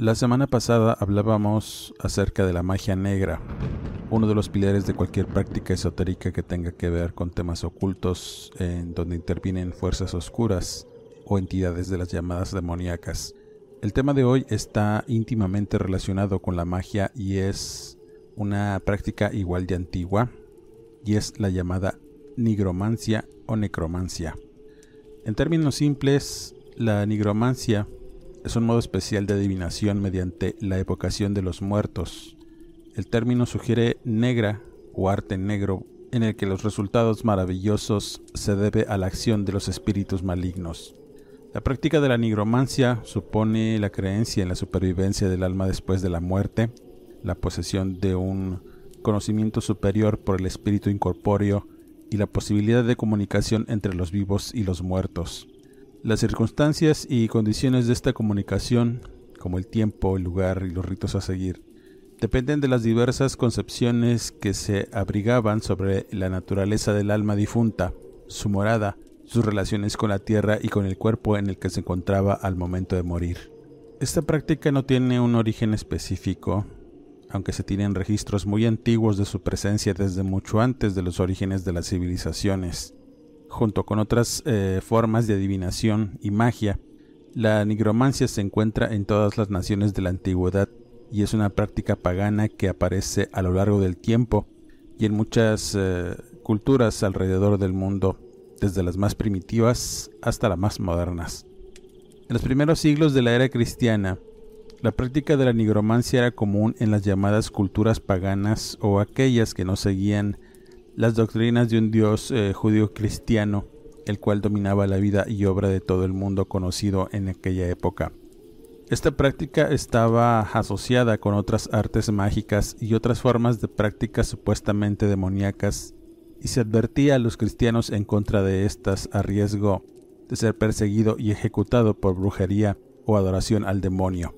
La semana pasada hablábamos acerca de la magia negra, uno de los pilares de cualquier práctica esotérica que tenga que ver con temas ocultos en donde intervienen fuerzas oscuras o entidades de las llamadas demoníacas. El tema de hoy está íntimamente relacionado con la magia y es una práctica igual de antigua y es la llamada nigromancia o necromancia. En términos simples, la nigromancia es un modo especial de adivinación mediante la evocación de los muertos. El término sugiere negra o arte negro en el que los resultados maravillosos se debe a la acción de los espíritus malignos. La práctica de la nigromancia supone la creencia en la supervivencia del alma después de la muerte, la posesión de un conocimiento superior por el espíritu incorpóreo y la posibilidad de comunicación entre los vivos y los muertos. Las circunstancias y condiciones de esta comunicación, como el tiempo, el lugar y los ritos a seguir, dependen de las diversas concepciones que se abrigaban sobre la naturaleza del alma difunta, su morada, sus relaciones con la tierra y con el cuerpo en el que se encontraba al momento de morir. Esta práctica no tiene un origen específico, aunque se tienen registros muy antiguos de su presencia desde mucho antes de los orígenes de las civilizaciones junto con otras eh, formas de adivinación y magia, la nigromancia se encuentra en todas las naciones de la antigüedad y es una práctica pagana que aparece a lo largo del tiempo y en muchas eh, culturas alrededor del mundo, desde las más primitivas hasta las más modernas. En los primeros siglos de la era cristiana, la práctica de la nigromancia era común en las llamadas culturas paganas o aquellas que no seguían las doctrinas de un Dios eh, judío cristiano, el cual dominaba la vida y obra de todo el mundo conocido en aquella época. Esta práctica estaba asociada con otras artes mágicas y otras formas de prácticas supuestamente demoníacas, y se advertía a los cristianos en contra de estas a riesgo de ser perseguido y ejecutado por brujería o adoración al demonio.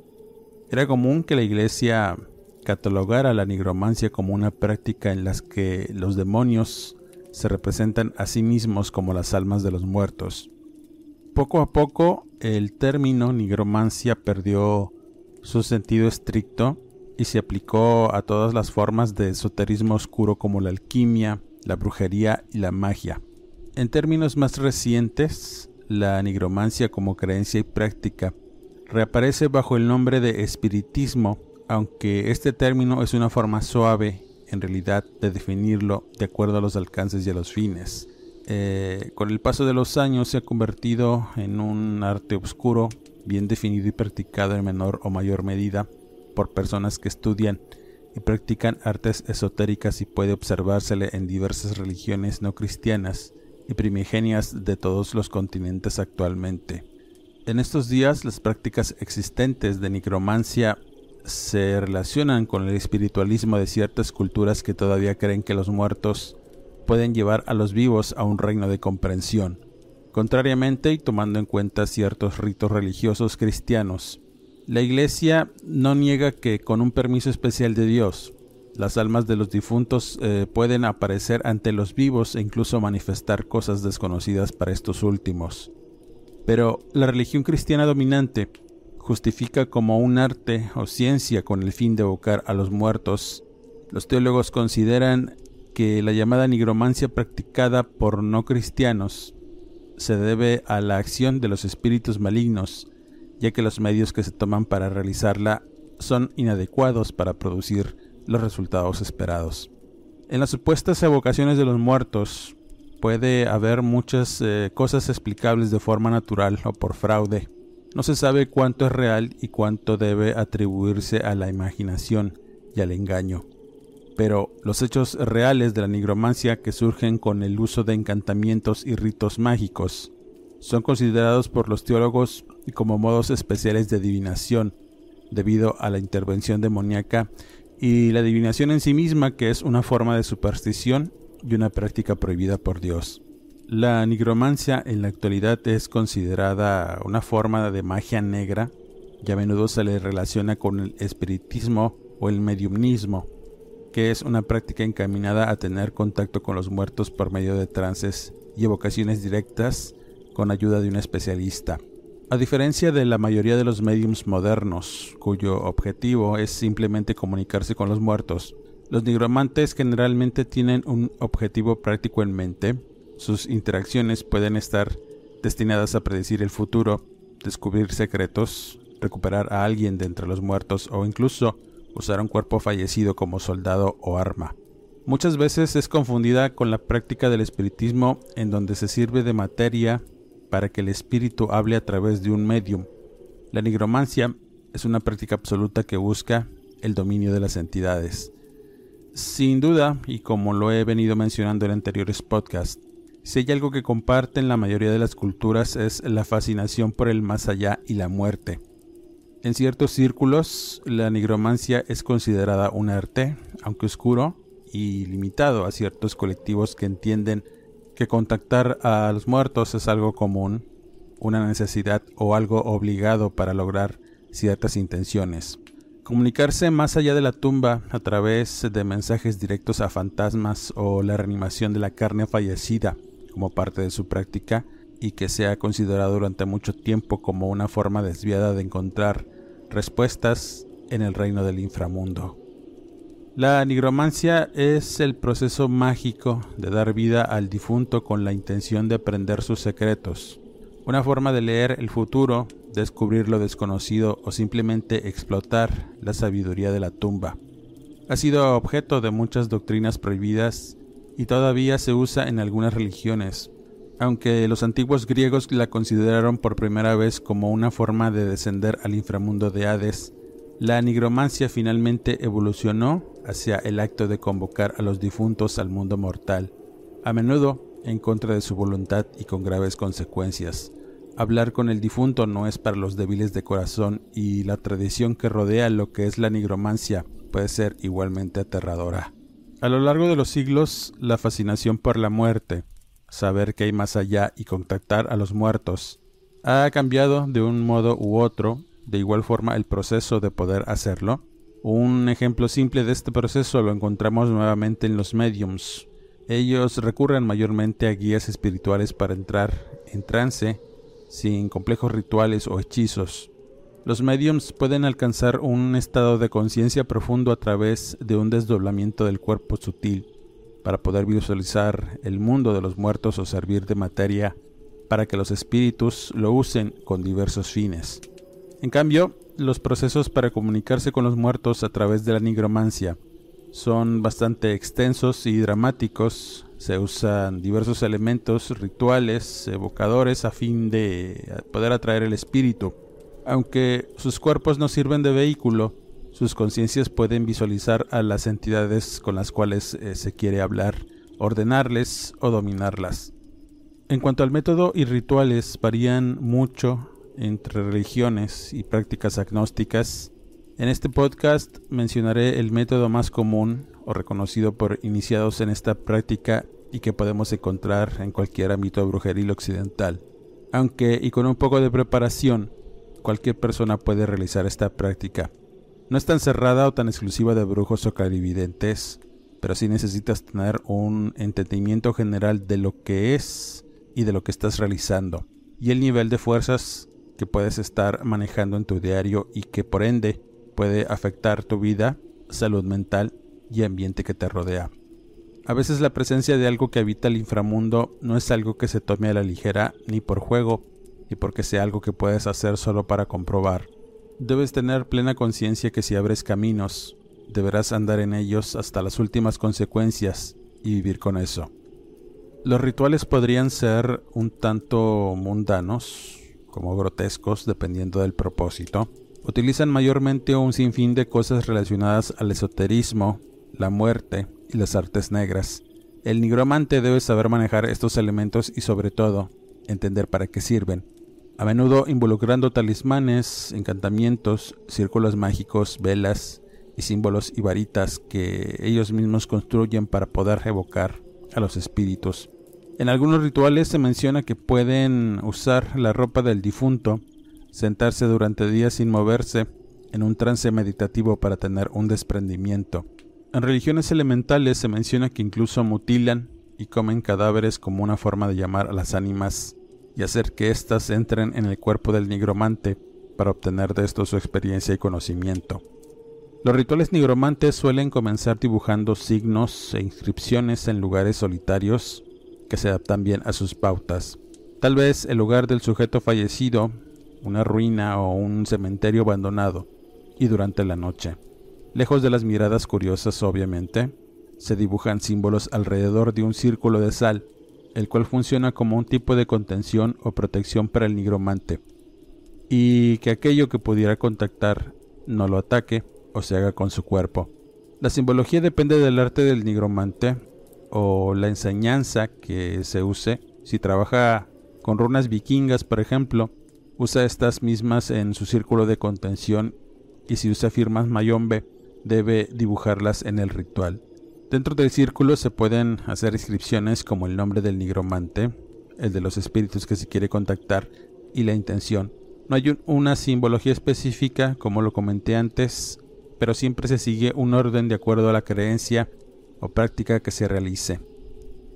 Era común que la iglesia catalogar a la nigromancia como una práctica en la que los demonios se representan a sí mismos como las almas de los muertos. Poco a poco el término nigromancia perdió su sentido estricto y se aplicó a todas las formas de esoterismo oscuro como la alquimia, la brujería y la magia. En términos más recientes, la nigromancia como creencia y práctica reaparece bajo el nombre de espiritismo aunque este término es una forma suave en realidad de definirlo de acuerdo a los alcances y a los fines. Eh, con el paso de los años se ha convertido en un arte oscuro, bien definido y practicado en menor o mayor medida por personas que estudian y practican artes esotéricas y puede observársele en diversas religiones no cristianas y primigenias de todos los continentes actualmente. En estos días las prácticas existentes de necromancia se relacionan con el espiritualismo de ciertas culturas que todavía creen que los muertos pueden llevar a los vivos a un reino de comprensión. Contrariamente y tomando en cuenta ciertos ritos religiosos cristianos, la Iglesia no niega que con un permiso especial de Dios, las almas de los difuntos eh, pueden aparecer ante los vivos e incluso manifestar cosas desconocidas para estos últimos. Pero la religión cristiana dominante justifica como un arte o ciencia con el fin de evocar a los muertos. Los teólogos consideran que la llamada nigromancia practicada por no cristianos se debe a la acción de los espíritus malignos ya que los medios que se toman para realizarla son inadecuados para producir los resultados esperados. En las supuestas evocaciones de los muertos puede haber muchas eh, cosas explicables de forma natural o por fraude. No se sabe cuánto es real y cuánto debe atribuirse a la imaginación y al engaño. Pero los hechos reales de la nigromancia que surgen con el uso de encantamientos y ritos mágicos son considerados por los teólogos como modos especiales de adivinación debido a la intervención demoníaca y la adivinación en sí misma que es una forma de superstición y una práctica prohibida por Dios. La nigromancia en la actualidad es considerada una forma de magia negra y a menudo se le relaciona con el espiritismo o el mediumnismo, que es una práctica encaminada a tener contacto con los muertos por medio de trances y evocaciones directas con ayuda de un especialista. A diferencia de la mayoría de los mediums modernos, cuyo objetivo es simplemente comunicarse con los muertos, los nigromantes generalmente tienen un objetivo práctico en mente. Sus interacciones pueden estar destinadas a predecir el futuro, descubrir secretos, recuperar a alguien de entre los muertos o incluso usar un cuerpo fallecido como soldado o arma. Muchas veces es confundida con la práctica del espiritismo en donde se sirve de materia para que el espíritu hable a través de un medium. La nigromancia es una práctica absoluta que busca el dominio de las entidades. Sin duda, y como lo he venido mencionando en anteriores podcasts, si hay algo que comparten la mayoría de las culturas es la fascinación por el más allá y la muerte. En ciertos círculos, la nigromancia es considerada un arte, aunque oscuro y limitado a ciertos colectivos que entienden que contactar a los muertos es algo común, una necesidad o algo obligado para lograr ciertas intenciones. Comunicarse más allá de la tumba a través de mensajes directos a fantasmas o la reanimación de la carne fallecida como parte de su práctica y que se ha considerado durante mucho tiempo como una forma desviada de encontrar respuestas en el reino del inframundo. La nigromancia es el proceso mágico de dar vida al difunto con la intención de aprender sus secretos, una forma de leer el futuro, descubrir lo desconocido o simplemente explotar la sabiduría de la tumba. Ha sido objeto de muchas doctrinas prohibidas y todavía se usa en algunas religiones, aunque los antiguos griegos la consideraron por primera vez como una forma de descender al inframundo de Hades, la nigromancia finalmente evolucionó hacia el acto de convocar a los difuntos al mundo mortal, a menudo en contra de su voluntad y con graves consecuencias. Hablar con el difunto no es para los débiles de corazón y la tradición que rodea lo que es la nigromancia puede ser igualmente aterradora. A lo largo de los siglos, la fascinación por la muerte, saber que hay más allá y contactar a los muertos, ha cambiado de un modo u otro, de igual forma el proceso de poder hacerlo, un ejemplo simple de este proceso lo encontramos nuevamente en los mediums. Ellos recurren mayormente a guías espirituales para entrar en trance sin complejos rituales o hechizos. Los mediums pueden alcanzar un estado de conciencia profundo a través de un desdoblamiento del cuerpo sutil para poder visualizar el mundo de los muertos o servir de materia para que los espíritus lo usen con diversos fines. En cambio, los procesos para comunicarse con los muertos a través de la nigromancia son bastante extensos y dramáticos. Se usan diversos elementos rituales, evocadores a fin de poder atraer el espíritu. Aunque sus cuerpos no sirven de vehículo, sus conciencias pueden visualizar a las entidades con las cuales eh, se quiere hablar, ordenarles o dominarlas. En cuanto al método y rituales, varían mucho entre religiones y prácticas agnósticas, en este podcast mencionaré el método más común o reconocido por iniciados en esta práctica y que podemos encontrar en cualquier ámbito brujeril occidental. Aunque y con un poco de preparación, cualquier persona puede realizar esta práctica. No es tan cerrada o tan exclusiva de brujos o clarividentes, pero sí necesitas tener un entendimiento general de lo que es y de lo que estás realizando, y el nivel de fuerzas que puedes estar manejando en tu diario y que por ende puede afectar tu vida, salud mental y ambiente que te rodea. A veces la presencia de algo que habita el inframundo no es algo que se tome a la ligera ni por juego, y porque sea algo que puedes hacer solo para comprobar. Debes tener plena conciencia que si abres caminos, deberás andar en ellos hasta las últimas consecuencias y vivir con eso. Los rituales podrían ser un tanto mundanos, como grotescos, dependiendo del propósito. Utilizan mayormente un sinfín de cosas relacionadas al esoterismo, la muerte y las artes negras. El nigromante debe saber manejar estos elementos y sobre todo entender para qué sirven, a menudo involucrando talismanes, encantamientos, círculos mágicos, velas y símbolos y varitas que ellos mismos construyen para poder evocar a los espíritus. En algunos rituales se menciona que pueden usar la ropa del difunto, sentarse durante días sin moverse, en un trance meditativo para tener un desprendimiento. En religiones elementales se menciona que incluso mutilan y comen cadáveres como una forma de llamar a las ánimas y hacer que éstas entren en el cuerpo del nigromante para obtener de esto su experiencia y conocimiento. Los rituales nigromantes suelen comenzar dibujando signos e inscripciones en lugares solitarios que se adaptan bien a sus pautas. Tal vez el lugar del sujeto fallecido, una ruina o un cementerio abandonado, y durante la noche. Lejos de las miradas curiosas, obviamente, se dibujan símbolos alrededor de un círculo de sal, el cual funciona como un tipo de contención o protección para el nigromante, y que aquello que pudiera contactar no lo ataque o se haga con su cuerpo. La simbología depende del arte del nigromante o la enseñanza que se use. Si trabaja con runas vikingas, por ejemplo, usa estas mismas en su círculo de contención y si usa firmas mayombe, debe dibujarlas en el ritual. Dentro del círculo se pueden hacer inscripciones como el nombre del nigromante, el de los espíritus que se quiere contactar y la intención. No hay una simbología específica, como lo comenté antes, pero siempre se sigue un orden de acuerdo a la creencia o práctica que se realice.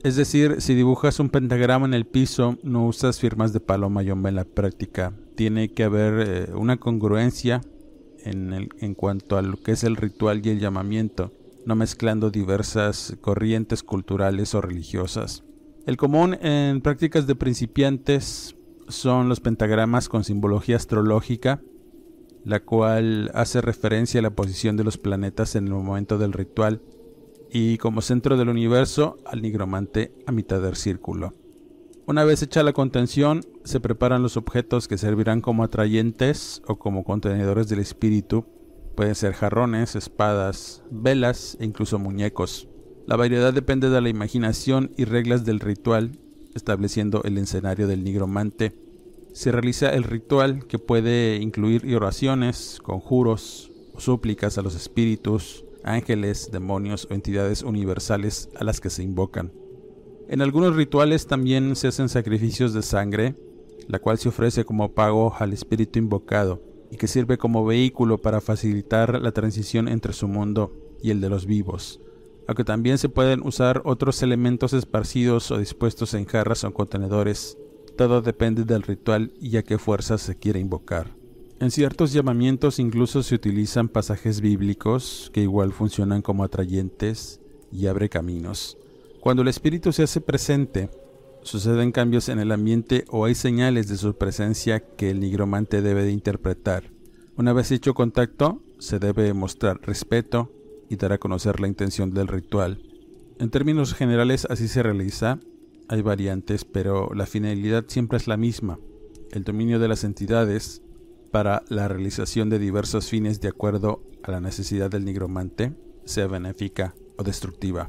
Es decir, si dibujas un pentagrama en el piso, no usas firmas de palo mayombe en la práctica. Tiene que haber eh, una congruencia en cuanto a lo que es el ritual y el llamamiento, no mezclando diversas corrientes culturales o religiosas. El común en prácticas de principiantes son los pentagramas con simbología astrológica, la cual hace referencia a la posición de los planetas en el momento del ritual y como centro del universo al nigromante a mitad del círculo. Una vez hecha la contención, se preparan los objetos que servirán como atrayentes o como contenedores del espíritu. Pueden ser jarrones, espadas, velas e incluso muñecos. La variedad depende de la imaginación y reglas del ritual, estableciendo el escenario del nigromante se realiza el ritual que puede incluir oraciones, conjuros o súplicas a los espíritus, ángeles, demonios o entidades universales a las que se invocan. En algunos rituales también se hacen sacrificios de sangre, la cual se ofrece como pago al espíritu invocado y que sirve como vehículo para facilitar la transición entre su mundo y el de los vivos, aunque también se pueden usar otros elementos esparcidos o dispuestos en jarras o contenedores todo depende del ritual y a qué fuerza se quiere invocar. En ciertos llamamientos incluso se utilizan pasajes bíblicos que igual funcionan como atrayentes y abre caminos. Cuando el espíritu se hace presente, suceden cambios en el ambiente o hay señales de su presencia que el nigromante debe de interpretar. Una vez hecho contacto, se debe mostrar respeto y dar a conocer la intención del ritual. En términos generales así se realiza hay variantes, pero la finalidad siempre es la misma, el dominio de las entidades para la realización de diversos fines de acuerdo a la necesidad del nigromante, sea benéfica o destructiva.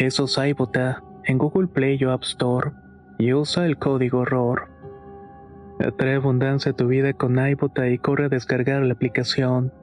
Eso es iBota en Google Play o App Store y usa el código ROR. Atrae abundancia a tu vida con iBota y corre a descargar la aplicación.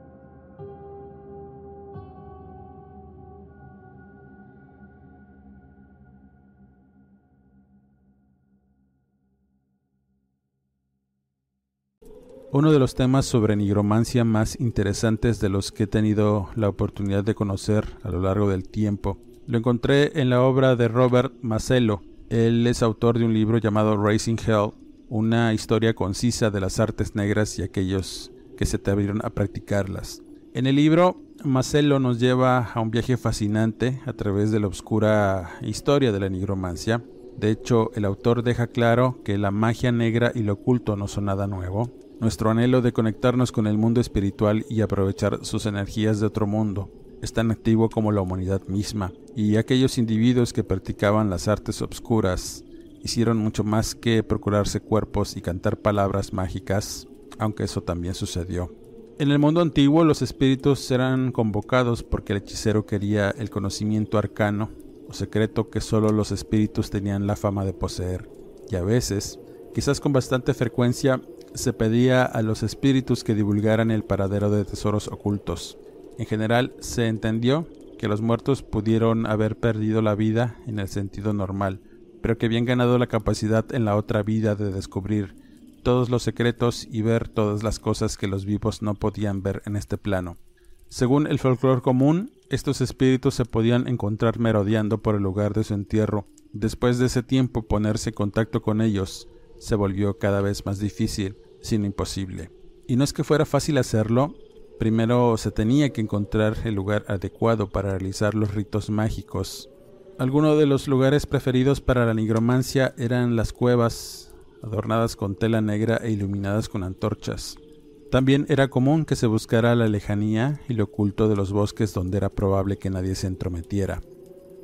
Uno de los temas sobre nigromancia más interesantes de los que he tenido la oportunidad de conocer a lo largo del tiempo. Lo encontré en la obra de Robert Macello. Él es autor de un libro llamado Racing Hell, una historia concisa de las artes negras y aquellos que se atrevieron a practicarlas. En el libro, Macello nos lleva a un viaje fascinante a través de la oscura historia de la nigromancia. De hecho, el autor deja claro que la magia negra y lo oculto no son nada nuevo, nuestro anhelo de conectarnos con el mundo espiritual y aprovechar sus energías de otro mundo es tan activo como la humanidad misma, y aquellos individuos que practicaban las artes obscuras hicieron mucho más que procurarse cuerpos y cantar palabras mágicas, aunque eso también sucedió. En el mundo antiguo los espíritus eran convocados porque el hechicero quería el conocimiento arcano o secreto que solo los espíritus tenían la fama de poseer, y a veces, quizás con bastante frecuencia, se pedía a los espíritus que divulgaran el paradero de tesoros ocultos. En general se entendió que los muertos pudieron haber perdido la vida en el sentido normal, pero que habían ganado la capacidad en la otra vida de descubrir todos los secretos y ver todas las cosas que los vivos no podían ver en este plano. Según el folclore común, estos espíritus se podían encontrar merodeando por el lugar de su entierro. Después de ese tiempo ponerse en contacto con ellos se volvió cada vez más difícil, sino imposible. Y no es que fuera fácil hacerlo, primero se tenía que encontrar el lugar adecuado para realizar los ritos mágicos. Algunos de los lugares preferidos para la nigromancia eran las cuevas, adornadas con tela negra e iluminadas con antorchas. También era común que se buscara la lejanía y lo oculto de los bosques donde era probable que nadie se entrometiera.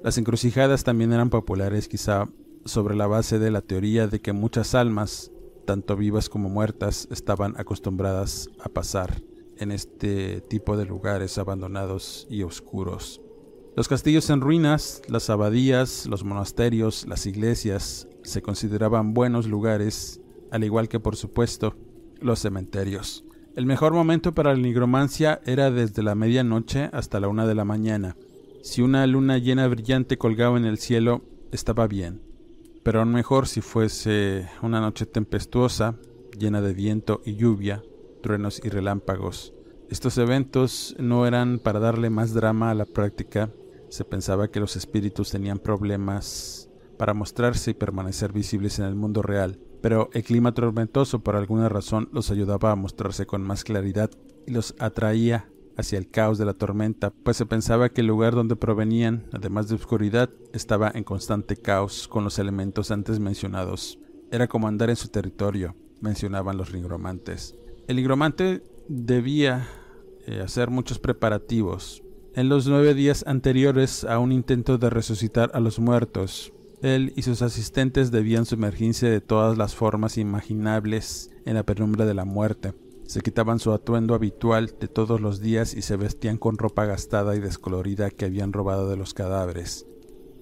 Las encrucijadas también eran populares quizá sobre la base de la teoría de que muchas almas, tanto vivas como muertas, estaban acostumbradas a pasar en este tipo de lugares abandonados y oscuros. Los castillos en ruinas, las abadías, los monasterios, las iglesias se consideraban buenos lugares al igual que por supuesto los cementerios. El mejor momento para la nigromancia era desde la medianoche hasta la una de la mañana. Si una luna llena brillante colgaba en el cielo, estaba bien, pero aún mejor si fuese una noche tempestuosa, llena de viento y lluvia, truenos y relámpagos. Estos eventos no eran para darle más drama a la práctica, se pensaba que los espíritus tenían problemas para mostrarse y permanecer visibles en el mundo real, pero el clima tormentoso por alguna razón los ayudaba a mostrarse con más claridad y los atraía hacia el caos de la tormenta, pues se pensaba que el lugar donde provenían, además de oscuridad, estaba en constante caos con los elementos antes mencionados. Era como andar en su territorio, mencionaban los nigromantes. El nigromante debía eh, hacer muchos preparativos. En los nueve días anteriores a un intento de resucitar a los muertos, él y sus asistentes debían sumergirse de todas las formas imaginables en la penumbra de la muerte. Se quitaban su atuendo habitual de todos los días y se vestían con ropa gastada y descolorida que habían robado de los cadáveres.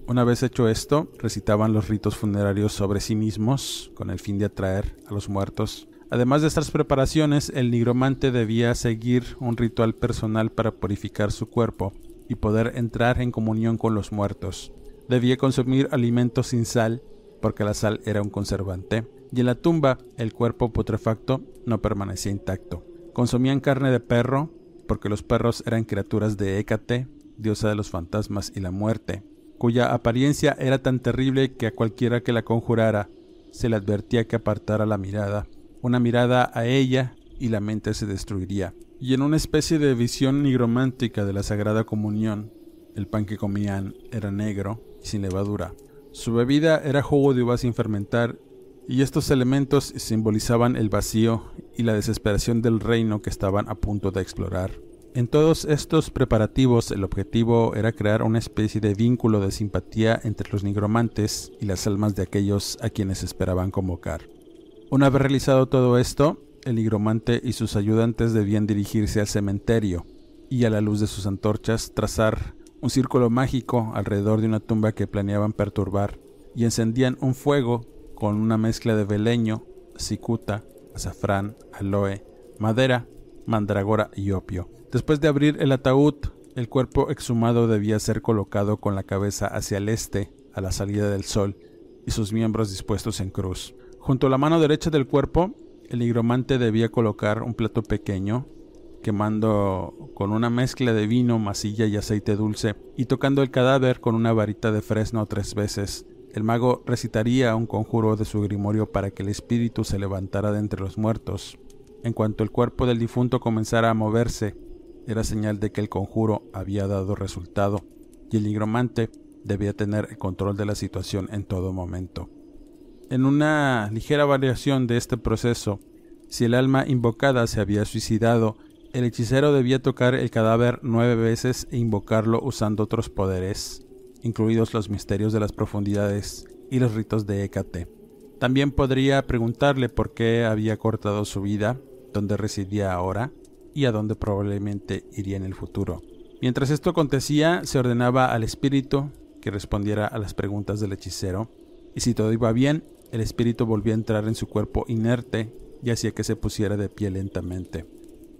Una vez hecho esto, recitaban los ritos funerarios sobre sí mismos, con el fin de atraer a los muertos Además de estas preparaciones, el nigromante debía seguir un ritual personal para purificar su cuerpo y poder entrar en comunión con los muertos. Debía consumir alimentos sin sal, porque la sal era un conservante, y en la tumba el cuerpo putrefacto no permanecía intacto. Consumían carne de perro, porque los perros eran criaturas de Hécate, diosa de los fantasmas y la muerte, cuya apariencia era tan terrible que a cualquiera que la conjurara se le advertía que apartara la mirada una mirada a ella y la mente se destruiría. Y en una especie de visión nigromántica de la Sagrada Comunión, el pan que comían era negro y sin levadura. Su bebida era jugo de uvas sin fermentar, y estos elementos simbolizaban el vacío y la desesperación del reino que estaban a punto de explorar. En todos estos preparativos el objetivo era crear una especie de vínculo de simpatía entre los nigromantes y las almas de aquellos a quienes esperaban convocar. Una vez realizado todo esto, el higromante y sus ayudantes debían dirigirse al cementerio y a la luz de sus antorchas trazar un círculo mágico alrededor de una tumba que planeaban perturbar y encendían un fuego con una mezcla de beleño, cicuta, azafrán, aloe, madera, mandragora y opio. Después de abrir el ataúd, el cuerpo exhumado debía ser colocado con la cabeza hacia el este, a la salida del sol, y sus miembros dispuestos en cruz. Junto a la mano derecha del cuerpo, el higromante debía colocar un plato pequeño, quemando con una mezcla de vino, masilla y aceite dulce, y tocando el cadáver con una varita de fresno tres veces. El mago recitaría un conjuro de su grimorio para que el espíritu se levantara de entre los muertos. En cuanto el cuerpo del difunto comenzara a moverse, era señal de que el conjuro había dado resultado, y el higromante debía tener el control de la situación en todo momento. En una ligera variación de este proceso, si el alma invocada se había suicidado, el hechicero debía tocar el cadáver nueve veces e invocarlo usando otros poderes, incluidos los misterios de las profundidades y los ritos de Hécate. También podría preguntarle por qué había cortado su vida, dónde residía ahora y a dónde probablemente iría en el futuro. Mientras esto acontecía, se ordenaba al espíritu que respondiera a las preguntas del hechicero, y si todo iba bien, el espíritu volvía a entrar en su cuerpo inerte y hacía que se pusiera de pie lentamente.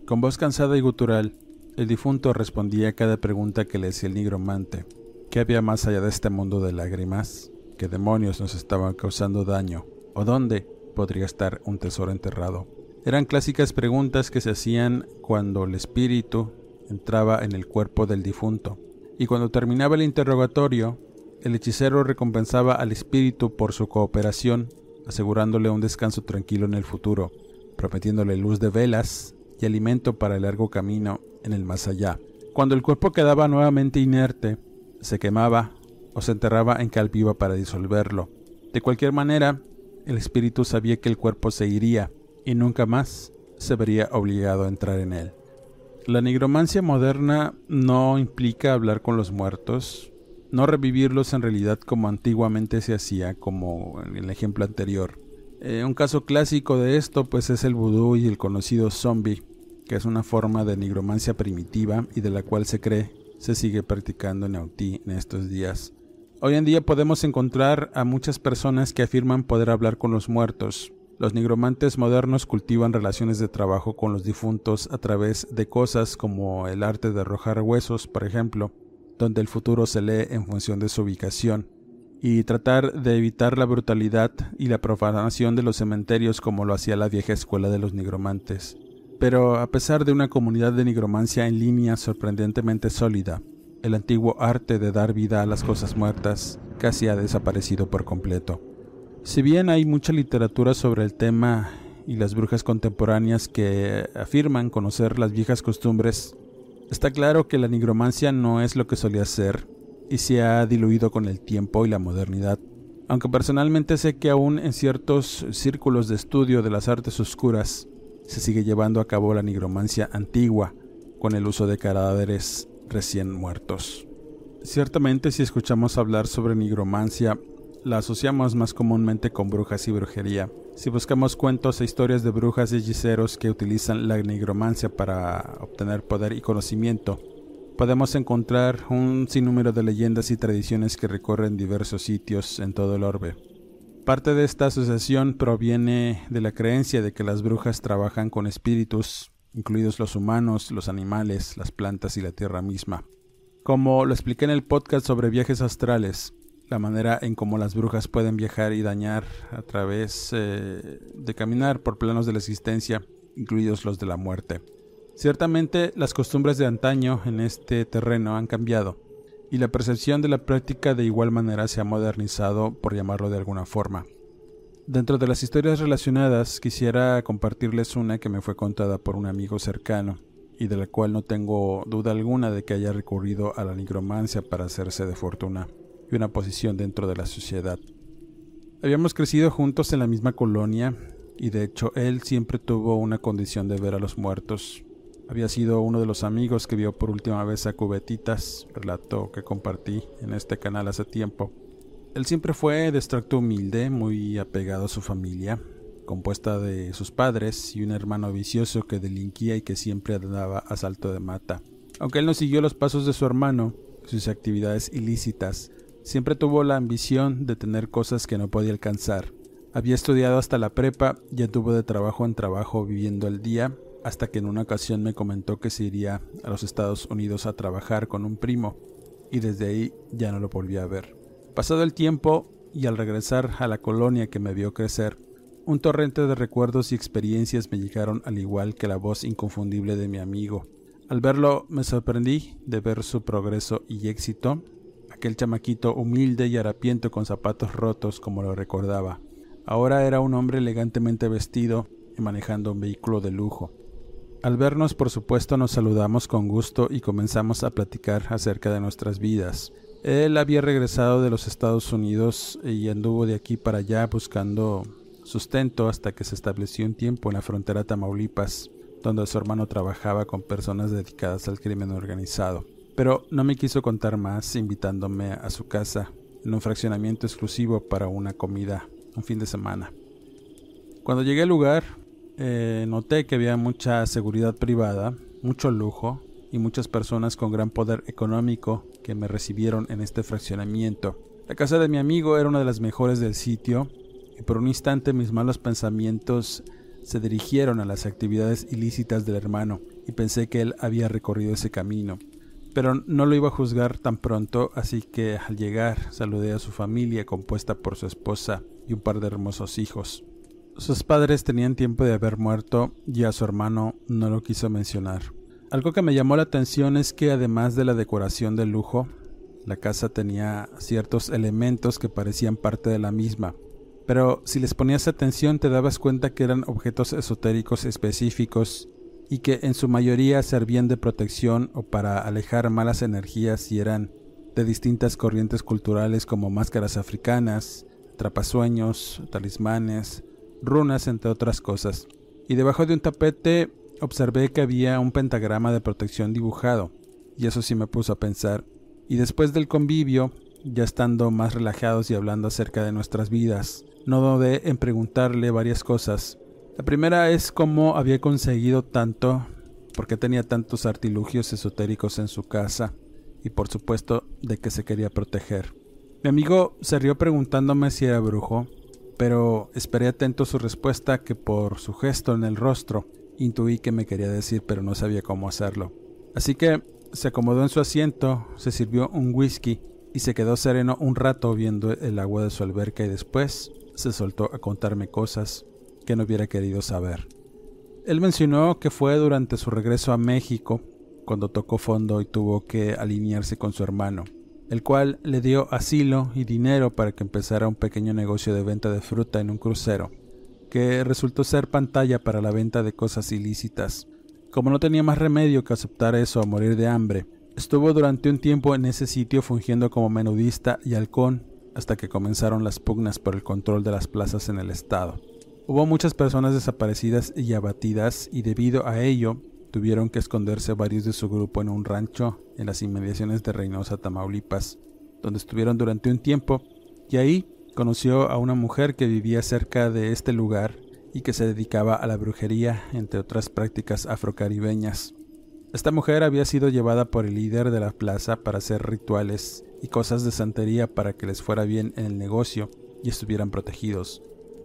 Con voz cansada y gutural, el difunto respondía a cada pregunta que le hacía el nigromante. ¿Qué había más allá de este mundo de lágrimas? ¿Qué demonios nos estaban causando daño? ¿O dónde podría estar un tesoro enterrado? Eran clásicas preguntas que se hacían cuando el espíritu entraba en el cuerpo del difunto. Y cuando terminaba el interrogatorio, el hechicero recompensaba al espíritu por su cooperación, asegurándole un descanso tranquilo en el futuro, prometiéndole luz de velas y alimento para el largo camino en el más allá. Cuando el cuerpo quedaba nuevamente inerte, se quemaba o se enterraba en cal viva para disolverlo. De cualquier manera, el espíritu sabía que el cuerpo se iría y nunca más se vería obligado a entrar en él. La nigromancia moderna no implica hablar con los muertos, no revivirlos en realidad como antiguamente se hacía, como en el ejemplo anterior. Eh, un caso clásico de esto pues es el vudú y el conocido zombie, que es una forma de nigromancia primitiva y de la cual se cree se sigue practicando en Haití en estos días. Hoy en día podemos encontrar a muchas personas que afirman poder hablar con los muertos. Los nigromantes modernos cultivan relaciones de trabajo con los difuntos a través de cosas como el arte de arrojar huesos, por ejemplo, donde el futuro se lee en función de su ubicación, y tratar de evitar la brutalidad y la profanación de los cementerios como lo hacía la vieja escuela de los nigromantes. Pero a pesar de una comunidad de nigromancia en línea sorprendentemente sólida, el antiguo arte de dar vida a las cosas muertas casi ha desaparecido por completo. Si bien hay mucha literatura sobre el tema y las brujas contemporáneas que afirman conocer las viejas costumbres, está claro que la nigromancia no es lo que solía ser y se ha diluido con el tiempo y la modernidad. Aunque personalmente sé que aún en ciertos círculos de estudio de las artes oscuras se sigue llevando a cabo la nigromancia antigua con el uso de cadáveres recién muertos. Ciertamente si escuchamos hablar sobre nigromancia la asociamos más comúnmente con brujas y brujería. Si buscamos cuentos e historias de brujas y hechiceros que utilizan la nigromancia para obtener poder y conocimiento, podemos encontrar un sinnúmero de leyendas y tradiciones que recorren diversos sitios en todo el orbe. Parte de esta asociación proviene de la creencia de que las brujas trabajan con espíritus, incluidos los humanos, los animales, las plantas y la tierra misma. Como lo expliqué en el podcast sobre viajes astrales, la manera en cómo las brujas pueden viajar y dañar a través eh, de caminar por planos de la existencia, incluidos los de la muerte. Ciertamente las costumbres de antaño en este terreno han cambiado, y la percepción de la práctica de igual manera se ha modernizado, por llamarlo de alguna forma. Dentro de las historias relacionadas quisiera compartirles una que me fue contada por un amigo cercano, y de la cual no tengo duda alguna de que haya recurrido a la nigromancia para hacerse de fortuna una posición dentro de la sociedad. Habíamos crecido juntos en la misma colonia y de hecho él siempre tuvo una condición de ver a los muertos. Había sido uno de los amigos que vio por última vez a Cubetitas, relato que compartí en este canal hace tiempo. Él siempre fue de extracto humilde, muy apegado a su familia, compuesta de sus padres y un hermano vicioso que delinquía y que siempre andaba a salto de mata. Aunque él no siguió los pasos de su hermano, sus actividades ilícitas Siempre tuvo la ambición de tener cosas que no podía alcanzar. Había estudiado hasta la prepa y anduvo de trabajo en trabajo viviendo el día, hasta que en una ocasión me comentó que se iría a los Estados Unidos a trabajar con un primo, y desde ahí ya no lo volví a ver. Pasado el tiempo, y al regresar a la colonia que me vio crecer, un torrente de recuerdos y experiencias me llegaron al igual que la voz inconfundible de mi amigo. Al verlo me sorprendí de ver su progreso y éxito aquel chamaquito humilde y harapiento con zapatos rotos como lo recordaba. Ahora era un hombre elegantemente vestido y manejando un vehículo de lujo. Al vernos, por supuesto, nos saludamos con gusto y comenzamos a platicar acerca de nuestras vidas. Él había regresado de los Estados Unidos y anduvo de aquí para allá buscando sustento hasta que se estableció un tiempo en la frontera Tamaulipas, donde su hermano trabajaba con personas dedicadas al crimen organizado pero no me quiso contar más invitándome a su casa en un fraccionamiento exclusivo para una comida un fin de semana. Cuando llegué al lugar, eh, noté que había mucha seguridad privada, mucho lujo y muchas personas con gran poder económico que me recibieron en este fraccionamiento. La casa de mi amigo era una de las mejores del sitio y por un instante mis malos pensamientos se dirigieron a las actividades ilícitas del hermano y pensé que él había recorrido ese camino pero no lo iba a juzgar tan pronto, así que al llegar saludé a su familia compuesta por su esposa y un par de hermosos hijos. Sus padres tenían tiempo de haber muerto y a su hermano no lo quiso mencionar. Algo que me llamó la atención es que además de la decoración de lujo, la casa tenía ciertos elementos que parecían parte de la misma, pero si les ponías atención te dabas cuenta que eran objetos esotéricos específicos y que en su mayoría servían de protección o para alejar malas energías y eran de distintas corrientes culturales como máscaras africanas, trapasueños, talismanes, runas, entre otras cosas. Y debajo de un tapete observé que había un pentagrama de protección dibujado, y eso sí me puso a pensar. Y después del convivio, ya estando más relajados y hablando acerca de nuestras vidas, no dudé en preguntarle varias cosas, la primera es cómo había conseguido tanto, por qué tenía tantos artilugios esotéricos en su casa y por supuesto de que se quería proteger. Mi amigo se rió preguntándome si era brujo pero esperé atento su respuesta que por su gesto en el rostro intuí que me quería decir pero no sabía cómo hacerlo. Así que se acomodó en su asiento, se sirvió un whisky y se quedó sereno un rato viendo el agua de su alberca y después se soltó a contarme cosas que no hubiera querido saber. Él mencionó que fue durante su regreso a México cuando tocó fondo y tuvo que alinearse con su hermano, el cual le dio asilo y dinero para que empezara un pequeño negocio de venta de fruta en un crucero, que resultó ser pantalla para la venta de cosas ilícitas. Como no tenía más remedio que aceptar eso a morir de hambre, estuvo durante un tiempo en ese sitio fungiendo como menudista y halcón hasta que comenzaron las pugnas por el control de las plazas en el estado. Hubo muchas personas desaparecidas y abatidas y debido a ello tuvieron que esconderse varios de su grupo en un rancho en las inmediaciones de Reynosa, Tamaulipas, donde estuvieron durante un tiempo y ahí conoció a una mujer que vivía cerca de este lugar y que se dedicaba a la brujería, entre otras prácticas afrocaribeñas. Esta mujer había sido llevada por el líder de la plaza para hacer rituales y cosas de santería para que les fuera bien en el negocio y estuvieran protegidos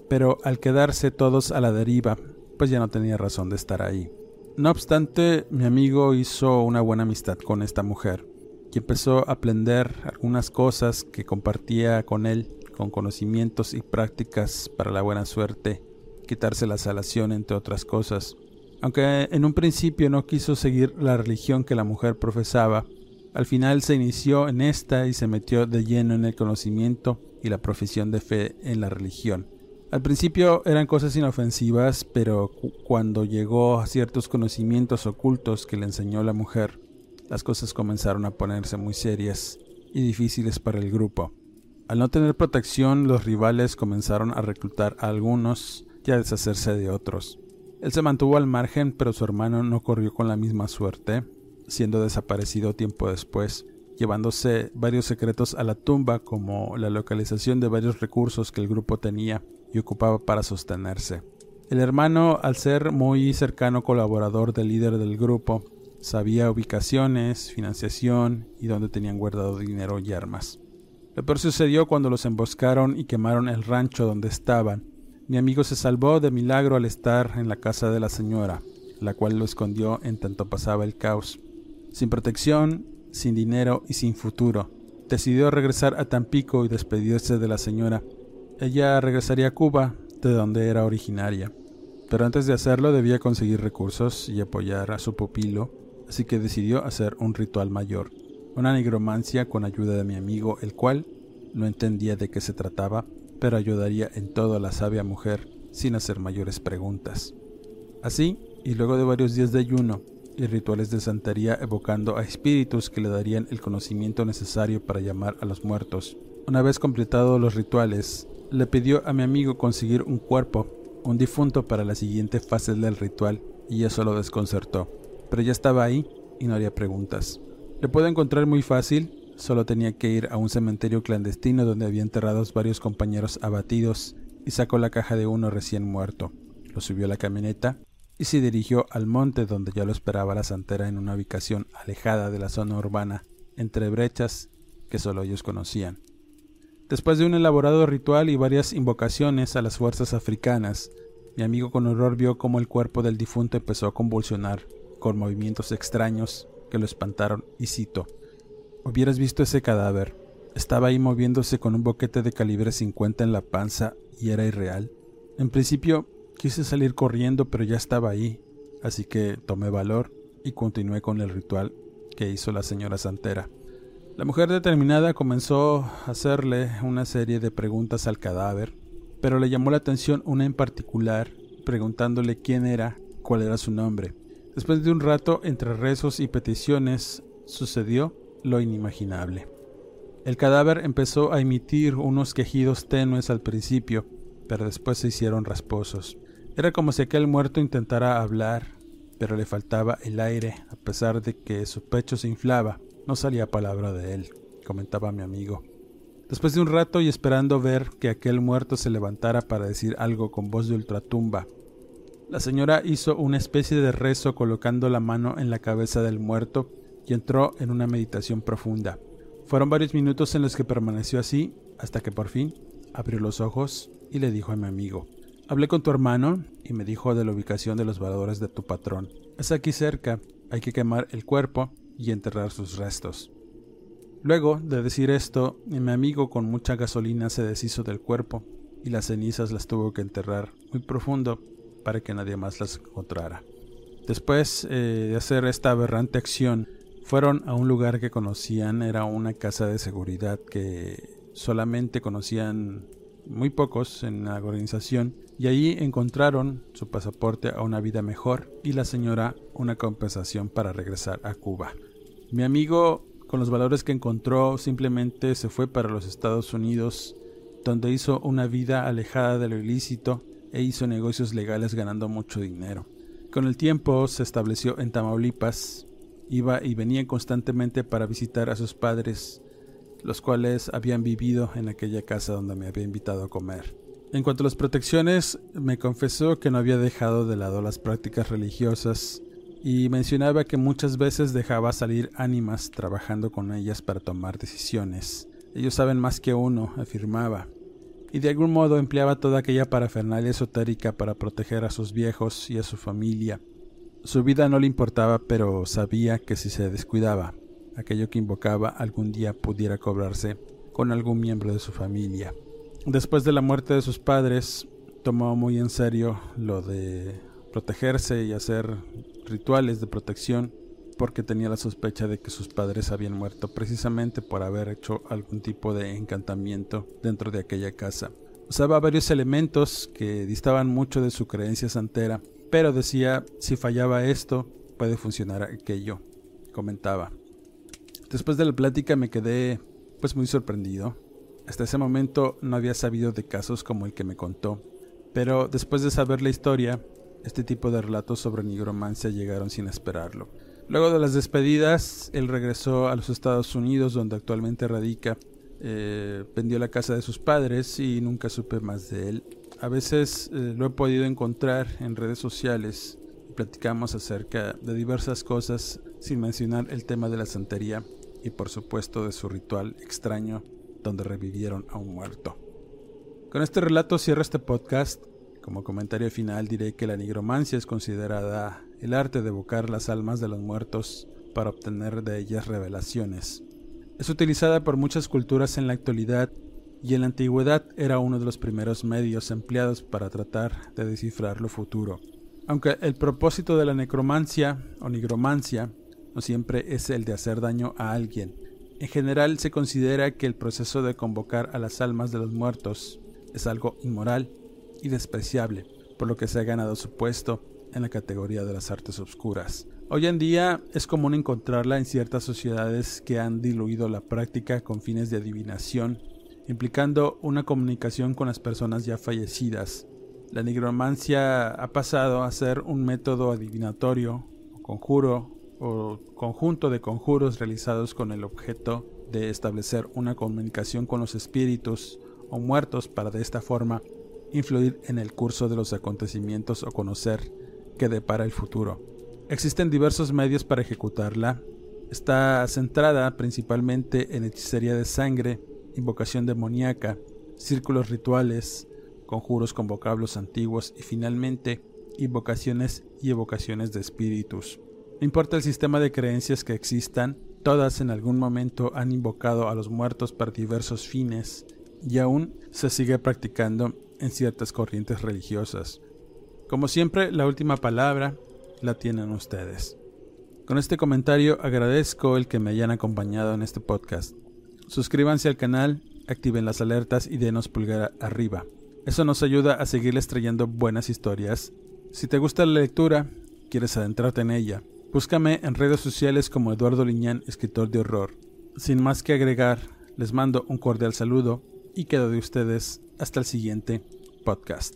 pero al quedarse todos a la deriva, pues ya no tenía razón de estar ahí. No obstante, mi amigo hizo una buena amistad con esta mujer y empezó a aprender algunas cosas que compartía con él, con conocimientos y prácticas para la buena suerte, quitarse la salación, entre otras cosas. Aunque en un principio no quiso seguir la religión que la mujer profesaba, al final se inició en esta y se metió de lleno en el conocimiento y la profesión de fe en la religión. Al principio eran cosas inofensivas, pero cuando llegó a ciertos conocimientos ocultos que le enseñó la mujer, las cosas comenzaron a ponerse muy serias y difíciles para el grupo. Al no tener protección, los rivales comenzaron a reclutar a algunos y a deshacerse de otros. Él se mantuvo al margen, pero su hermano no corrió con la misma suerte, siendo desaparecido tiempo después, llevándose varios secretos a la tumba como la localización de varios recursos que el grupo tenía y ocupaba para sostenerse. El hermano, al ser muy cercano colaborador del líder del grupo, sabía ubicaciones, financiación y dónde tenían guardado dinero y armas. Lo peor sucedió cuando los emboscaron y quemaron el rancho donde estaban. Mi amigo se salvó de milagro al estar en la casa de la señora, la cual lo escondió en tanto pasaba el caos. Sin protección, sin dinero y sin futuro, decidió regresar a Tampico y despedirse de la señora, ella regresaría a Cuba, de donde era originaria. Pero antes de hacerlo debía conseguir recursos y apoyar a su pupilo, así que decidió hacer un ritual mayor, una nigromancia con ayuda de mi amigo, el cual no entendía de qué se trataba, pero ayudaría en todo a la sabia mujer sin hacer mayores preguntas. Así, y luego de varios días de ayuno y rituales de santería evocando a espíritus que le darían el conocimiento necesario para llamar a los muertos, una vez completados los rituales, le pidió a mi amigo conseguir un cuerpo, un difunto para la siguiente fase del ritual, y eso lo desconcertó. Pero ya estaba ahí y no haría preguntas. Le puedo encontrar muy fácil, solo tenía que ir a un cementerio clandestino donde había enterrados varios compañeros abatidos y sacó la caja de uno recién muerto. Lo subió a la camioneta y se dirigió al monte donde ya lo esperaba la santera en una ubicación alejada de la zona urbana, entre brechas que solo ellos conocían. Después de un elaborado ritual y varias invocaciones a las fuerzas africanas, mi amigo con horror vio cómo el cuerpo del difunto empezó a convulsionar, con movimientos extraños que lo espantaron, y cito, Hubieras visto ese cadáver. Estaba ahí moviéndose con un boquete de calibre 50 en la panza y era irreal. En principio quise salir corriendo, pero ya estaba ahí, así que tomé valor y continué con el ritual que hizo la señora Santera. La mujer determinada comenzó a hacerle una serie de preguntas al cadáver, pero le llamó la atención una en particular, preguntándole quién era, cuál era su nombre. Después de un rato, entre rezos y peticiones, sucedió lo inimaginable. El cadáver empezó a emitir unos quejidos tenues al principio, pero después se hicieron rasposos. Era como si aquel muerto intentara hablar, pero le faltaba el aire, a pesar de que su pecho se inflaba. No salía palabra de él, comentaba mi amigo. Después de un rato y esperando ver que aquel muerto se levantara para decir algo con voz de ultratumba, la señora hizo una especie de rezo colocando la mano en la cabeza del muerto y entró en una meditación profunda. Fueron varios minutos en los que permaneció así hasta que por fin abrió los ojos y le dijo a mi amigo, hablé con tu hermano y me dijo de la ubicación de los varadores de tu patrón. Es aquí cerca, hay que quemar el cuerpo y enterrar sus restos. Luego de decir esto, mi amigo con mucha gasolina se deshizo del cuerpo y las cenizas las tuvo que enterrar muy profundo para que nadie más las encontrara. Después eh, de hacer esta aberrante acción, fueron a un lugar que conocían, era una casa de seguridad que solamente conocían muy pocos en la organización, y allí encontraron su pasaporte a una vida mejor y la señora una compensación para regresar a Cuba. Mi amigo, con los valores que encontró, simplemente se fue para los Estados Unidos, donde hizo una vida alejada de lo ilícito e hizo negocios legales ganando mucho dinero. Con el tiempo se estableció en Tamaulipas, iba y venía constantemente para visitar a sus padres los cuales habían vivido en aquella casa donde me había invitado a comer. En cuanto a las protecciones, me confesó que no había dejado de lado las prácticas religiosas y mencionaba que muchas veces dejaba salir ánimas trabajando con ellas para tomar decisiones. Ellos saben más que uno, afirmaba, y de algún modo empleaba toda aquella parafernalia esotérica para proteger a sus viejos y a su familia. Su vida no le importaba, pero sabía que si se descuidaba, aquello que invocaba algún día pudiera cobrarse con algún miembro de su familia. Después de la muerte de sus padres, tomó muy en serio lo de protegerse y hacer rituales de protección porque tenía la sospecha de que sus padres habían muerto precisamente por haber hecho algún tipo de encantamiento dentro de aquella casa. Usaba varios elementos que distaban mucho de su creencia santera, pero decía si fallaba esto, puede funcionar aquello, comentaba. Después de la plática me quedé pues muy sorprendido. Hasta ese momento no había sabido de casos como el que me contó, pero después de saber la historia, este tipo de relatos sobre nigromancia llegaron sin esperarlo. Luego de las despedidas, él regresó a los Estados Unidos, donde actualmente radica. Eh, vendió la casa de sus padres y nunca supe más de él. A veces eh, lo he podido encontrar en redes sociales platicamos acerca de diversas cosas sin mencionar el tema de la santería y por supuesto de su ritual extraño donde revivieron a un muerto. Con este relato cierro este podcast. Como comentario final diré que la nigromancia es considerada el arte de evocar las almas de los muertos para obtener de ellas revelaciones. Es utilizada por muchas culturas en la actualidad y en la antigüedad era uno de los primeros medios empleados para tratar de descifrar lo futuro. Aunque el propósito de la necromancia o nigromancia no siempre es el de hacer daño a alguien. En general se considera que el proceso de convocar a las almas de los muertos es algo inmoral y despreciable, por lo que se ha ganado su puesto en la categoría de las artes obscuras. Hoy en día es común encontrarla en ciertas sociedades que han diluido la práctica con fines de adivinación, implicando una comunicación con las personas ya fallecidas. La nigromancia ha pasado a ser un método adivinatorio o conjuro o conjunto de conjuros realizados con el objeto de establecer una comunicación con los espíritus o muertos para de esta forma influir en el curso de los acontecimientos o conocer qué depara el futuro. Existen diversos medios para ejecutarla. Está centrada principalmente en hechicería de sangre, invocación demoníaca, círculos rituales, conjuros con vocablos antiguos y finalmente invocaciones y evocaciones de espíritus. No importa el sistema de creencias que existan, todas en algún momento han invocado a los muertos para diversos fines y aún se sigue practicando en ciertas corrientes religiosas. Como siempre, la última palabra la tienen ustedes. Con este comentario agradezco el que me hayan acompañado en este podcast. Suscríbanse al canal, activen las alertas y denos pulgar arriba. Eso nos ayuda a seguirles trayendo buenas historias. Si te gusta la lectura, quieres adentrarte en ella, Búscame en redes sociales como Eduardo Liñán, escritor de horror. Sin más que agregar, les mando un cordial saludo y quedo de ustedes hasta el siguiente podcast.